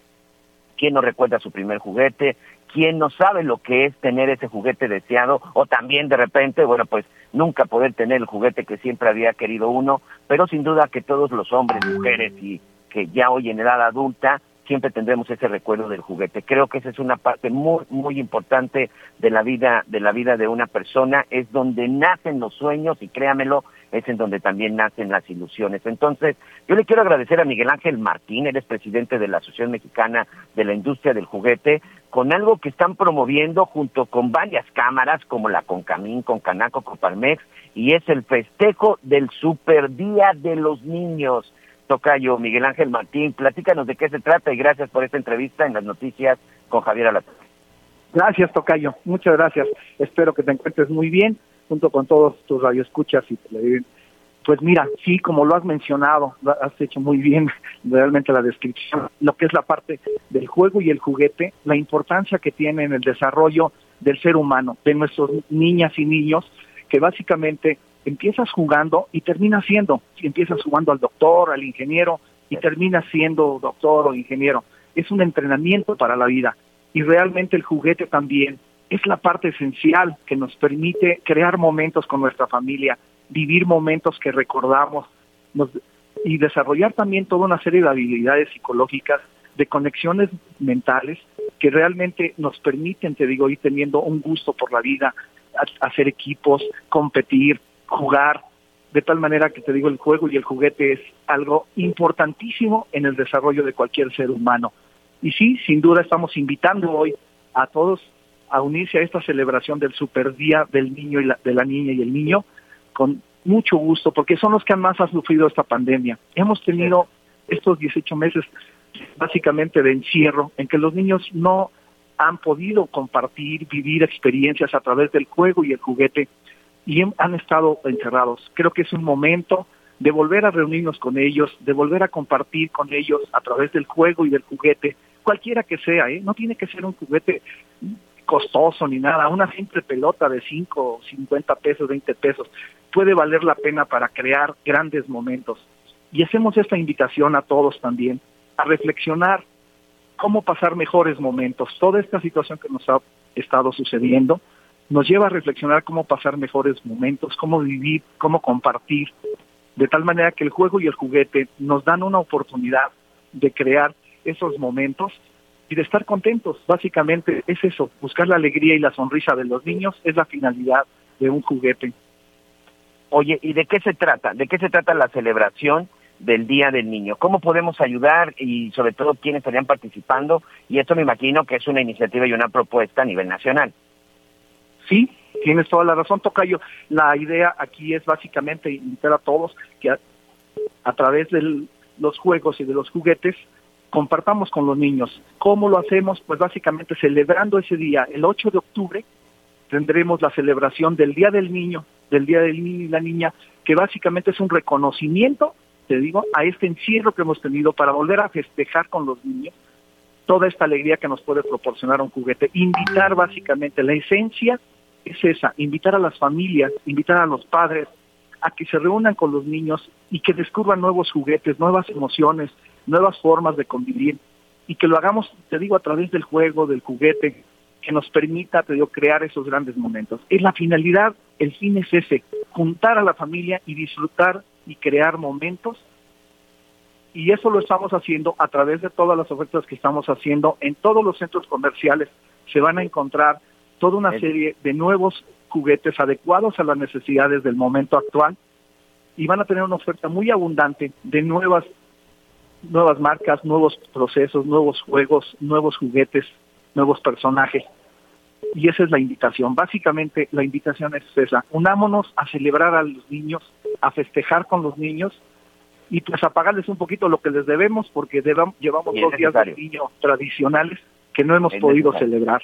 ¿Quién no recuerda su primer juguete? ¿Quién no sabe lo que es tener ese juguete deseado? O también de repente, bueno, pues nunca poder tener el juguete que siempre había querido uno, pero sin duda que todos los hombres, mujeres y que ya hoy en edad adulta siempre tendremos ese recuerdo del juguete. Creo que esa es una parte muy muy importante de la vida de la vida de una persona, es donde nacen los sueños y créamelo, es en donde también nacen las ilusiones. Entonces, yo le quiero agradecer a Miguel Ángel Martín, él es presidente de la Asociación Mexicana de la Industria del Juguete, con algo que están promoviendo junto con varias cámaras como la Concamín, Concanaco, Coparmex, y es el festejo del Super Día de los Niños. Tocayo Miguel Ángel Martín, platícanos de qué se trata y gracias por esta entrevista en las noticias con Javier Alatorre. Gracias, Tocayo. Muchas gracias. Espero que te encuentres muy bien junto con todos tus radioescuchas y Pues mira, sí, como lo has mencionado, has hecho muy bien [laughs] realmente la descripción, lo que es la parte del juego y el juguete, la importancia que tiene en el desarrollo del ser humano, de nuestros niñas y niños, que básicamente empiezas jugando y terminas siendo, empiezas jugando al doctor, al ingeniero y terminas siendo doctor o ingeniero. Es un entrenamiento para la vida y realmente el juguete también es la parte esencial que nos permite crear momentos con nuestra familia, vivir momentos que recordamos y desarrollar también toda una serie de habilidades psicológicas, de conexiones mentales que realmente nos permiten, te digo, ir teniendo un gusto por la vida, hacer equipos, competir, jugar, de tal manera que te digo, el juego y el juguete es algo importantísimo en el desarrollo de cualquier ser humano. Y sí, sin duda estamos invitando hoy a todos a unirse a esta celebración del Super Día del Niño y la, de la Niña y el Niño con mucho gusto, porque son los que más han sufrido esta pandemia. Hemos tenido estos 18 meses básicamente de encierro en que los niños no han podido compartir, vivir experiencias a través del juego y el juguete y han estado encerrados. Creo que es un momento de volver a reunirnos con ellos, de volver a compartir con ellos a través del juego y del juguete, cualquiera que sea, ¿eh? no tiene que ser un juguete costoso ni nada, una simple pelota de 5, 50 pesos, 20 pesos, puede valer la pena para crear grandes momentos. Y hacemos esta invitación a todos también a reflexionar cómo pasar mejores momentos. Toda esta situación que nos ha estado sucediendo nos lleva a reflexionar cómo pasar mejores momentos, cómo vivir, cómo compartir, de tal manera que el juego y el juguete nos dan una oportunidad de crear esos momentos y de estar contentos. Básicamente es eso, buscar la alegría y la sonrisa de los niños es la finalidad de un juguete. Oye, ¿y de qué se trata? ¿De qué se trata la celebración del Día del Niño? ¿Cómo podemos ayudar y sobre todo quiénes estarían participando? Y esto me imagino que es una iniciativa y una propuesta a nivel nacional. Sí, tienes toda la razón, Tocayo. La idea aquí es básicamente invitar a todos que a, través de los juegos y de los juguetes compartamos con los niños. ¿Cómo lo hacemos? Pues básicamente celebrando ese día, el 8 de octubre, tendremos la celebración del Día del Niño, del Día del Niño y la Niña, que básicamente es un reconocimiento, te digo, a este encierro que hemos tenido para volver a festejar con los niños toda esta alegría que nos puede proporcionar un juguete. Invitar básicamente, la esencia es esa, invitar a las familias, invitar a los padres a que se reúnan con los niños y que descubran nuevos juguetes, nuevas emociones, nuevas formas de convivir y que lo hagamos, te digo, a través del juego, del juguete, que nos permita, te digo, crear esos grandes momentos. Es la finalidad, el fin es ese, juntar a la familia y disfrutar y crear momentos. Y eso lo estamos haciendo a través de todas las ofertas que estamos haciendo en todos los centros comerciales. Se van a encontrar toda una serie de nuevos juguetes adecuados a las necesidades del momento actual y van a tener una oferta muy abundante de nuevas nuevas marcas, nuevos procesos, nuevos juegos, nuevos juguetes, nuevos personajes. Y esa es la invitación. Básicamente la invitación es esa. Unámonos a celebrar a los niños, a festejar con los niños y pues a pagarles un poquito lo que les debemos porque llevamos dos días de niños tradicionales que no hemos podido celebrar.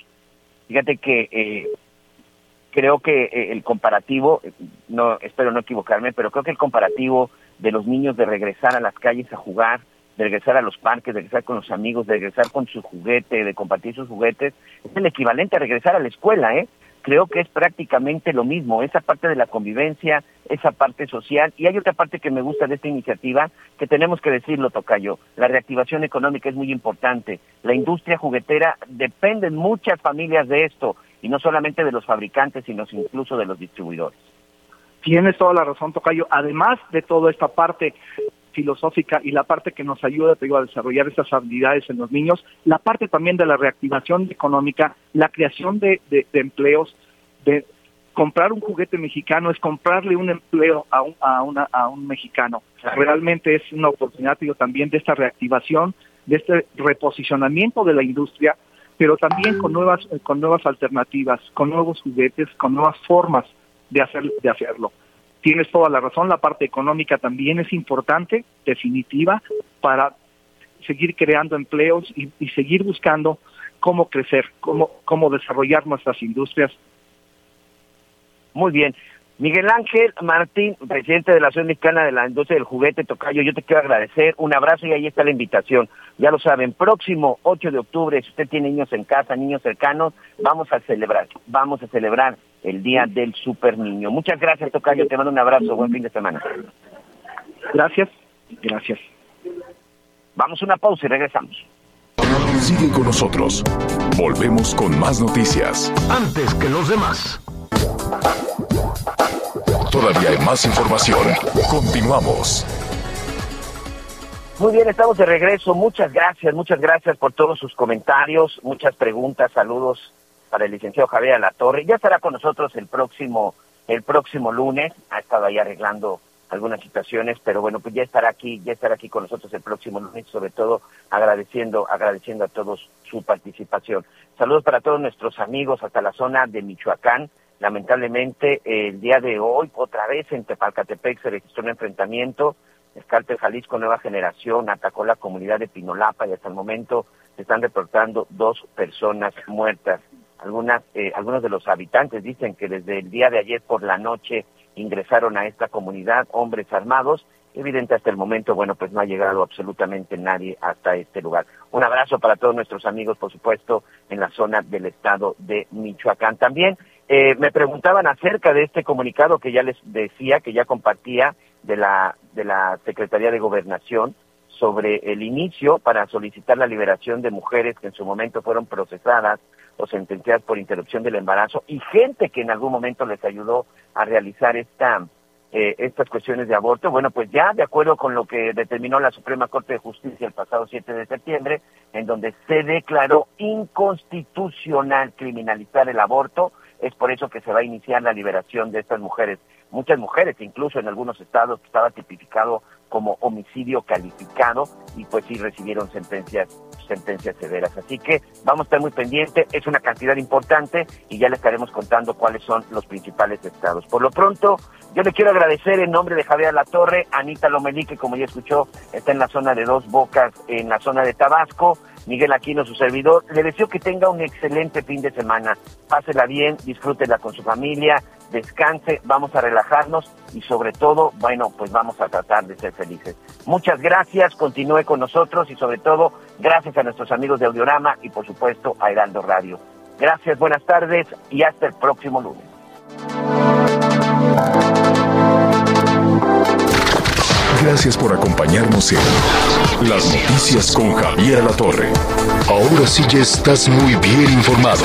Fíjate que eh, creo que eh, el comparativo, no espero no equivocarme, pero creo que el comparativo de los niños de regresar a las calles a jugar, de regresar a los parques, de regresar con los amigos, de regresar con su juguete, de compartir sus juguetes, es el equivalente a regresar a la escuela, ¿eh? Creo que es prácticamente lo mismo, esa parte de la convivencia, esa parte social, y hay otra parte que me gusta de esta iniciativa, que tenemos que decirlo, Tocayo, la reactivación económica es muy importante, la industria juguetera dependen muchas familias de esto, y no solamente de los fabricantes, sino incluso de los distribuidores. Tienes toda la razón, Tocayo. Además de toda esta parte filosófica y la parte que nos ayuda a desarrollar esas habilidades en los niños, la parte también de la reactivación económica, la creación de, empleos, de comprar un juguete mexicano es comprarle un empleo a un, a una, mexicano. Realmente es una oportunidad digo, también de esta reactivación, de este reposicionamiento de la industria, pero también con nuevas, con nuevas alternativas, con nuevos juguetes, con nuevas formas de, hacer, de hacerlo tienes toda la razón, la parte económica también es importante, definitiva, para seguir creando empleos y, seguir buscando cómo crecer, cómo, cómo desarrollar nuestras industrias. Muy bien. Miguel Ángel Martín, presidente de la Asociación Mexicana de la Industria del Juguete, Tocayo, yo te quiero agradecer, un abrazo y ahí está la invitación. Ya lo saben, próximo 8 de octubre, si usted tiene niños en casa, niños cercanos, vamos a celebrar, vamos a celebrar el Día del Super Niño. Muchas gracias, Tocayo, te mando un abrazo, buen fin de semana. Gracias, gracias. Vamos a una pausa y regresamos. Sigue con nosotros. Volvemos con más noticias. Antes que los demás. Todavía hay más información. Continuamos. Muy bien, estamos de regreso. Muchas gracias, muchas gracias por todos sus comentarios, muchas preguntas, saludos para el licenciado Javier Alatorre. Ya estará con nosotros el próximo, el próximo lunes. Ha estado ahí arreglando algunas situaciones, pero bueno, pues ya estará aquí, ya estará aquí con nosotros el próximo lunes, sobre todo agradeciendo, agradeciendo a todos su participación. Saludos para todos nuestros amigos hasta la zona de Michoacán, Lamentablemente, el día de hoy, otra vez en Tepalcatepec se registró un enfrentamiento. Escalpe Jalisco Nueva Generación atacó la comunidad de Pinolapa y hasta el momento se están reportando dos personas muertas. Algunas, eh, algunos de los habitantes dicen que desde el día de ayer por la noche ingresaron a esta comunidad hombres armados. Evidente hasta el momento, bueno, pues no ha llegado absolutamente nadie hasta este lugar. Un abrazo para todos nuestros amigos, por supuesto, en la zona del estado de Michoacán. También eh, me preguntaban acerca de este comunicado que ya les decía, que ya compartía de la, de la Secretaría de Gobernación sobre el inicio para solicitar la liberación de mujeres que en su momento fueron procesadas o sentenciadas por interrupción del embarazo y gente que en algún momento les ayudó a realizar esta, eh, estas cuestiones de aborto. Bueno, pues ya de acuerdo con lo que determinó la Suprema Corte de Justicia el pasado 7 de septiembre, en donde se declaró inconstitucional criminalizar el aborto, es por eso que se va a iniciar la liberación de estas mujeres. Muchas mujeres, incluso en algunos estados, estaba tipificado como homicidio calificado y pues sí recibieron sentencias sentencias severas. Así que Vamos a estar muy pendientes, es una cantidad importante y ya le estaremos contando cuáles son los principales estados. Por lo pronto, yo le quiero agradecer en nombre de Javier Latorre, Anita Lomelí, que como ya escuchó, está en la zona de Dos Bocas, en la zona de Tabasco, Miguel Aquino, su servidor. Le deseo que tenga un excelente fin de semana. Pásela bien, disfrútela con su familia, descanse, vamos a relajarnos y sobre todo, bueno, pues vamos a tratar de ser felices. Muchas gracias, continúe con nosotros y sobre todo, gracias a nuestros amigos de Audiorama y por supuesto a Heraldo Radio. Gracias, buenas tardes y hasta el próximo lunes. Gracias por acompañarnos en Las Noticias con Javier La Torre. Ahora sí ya estás muy bien informado.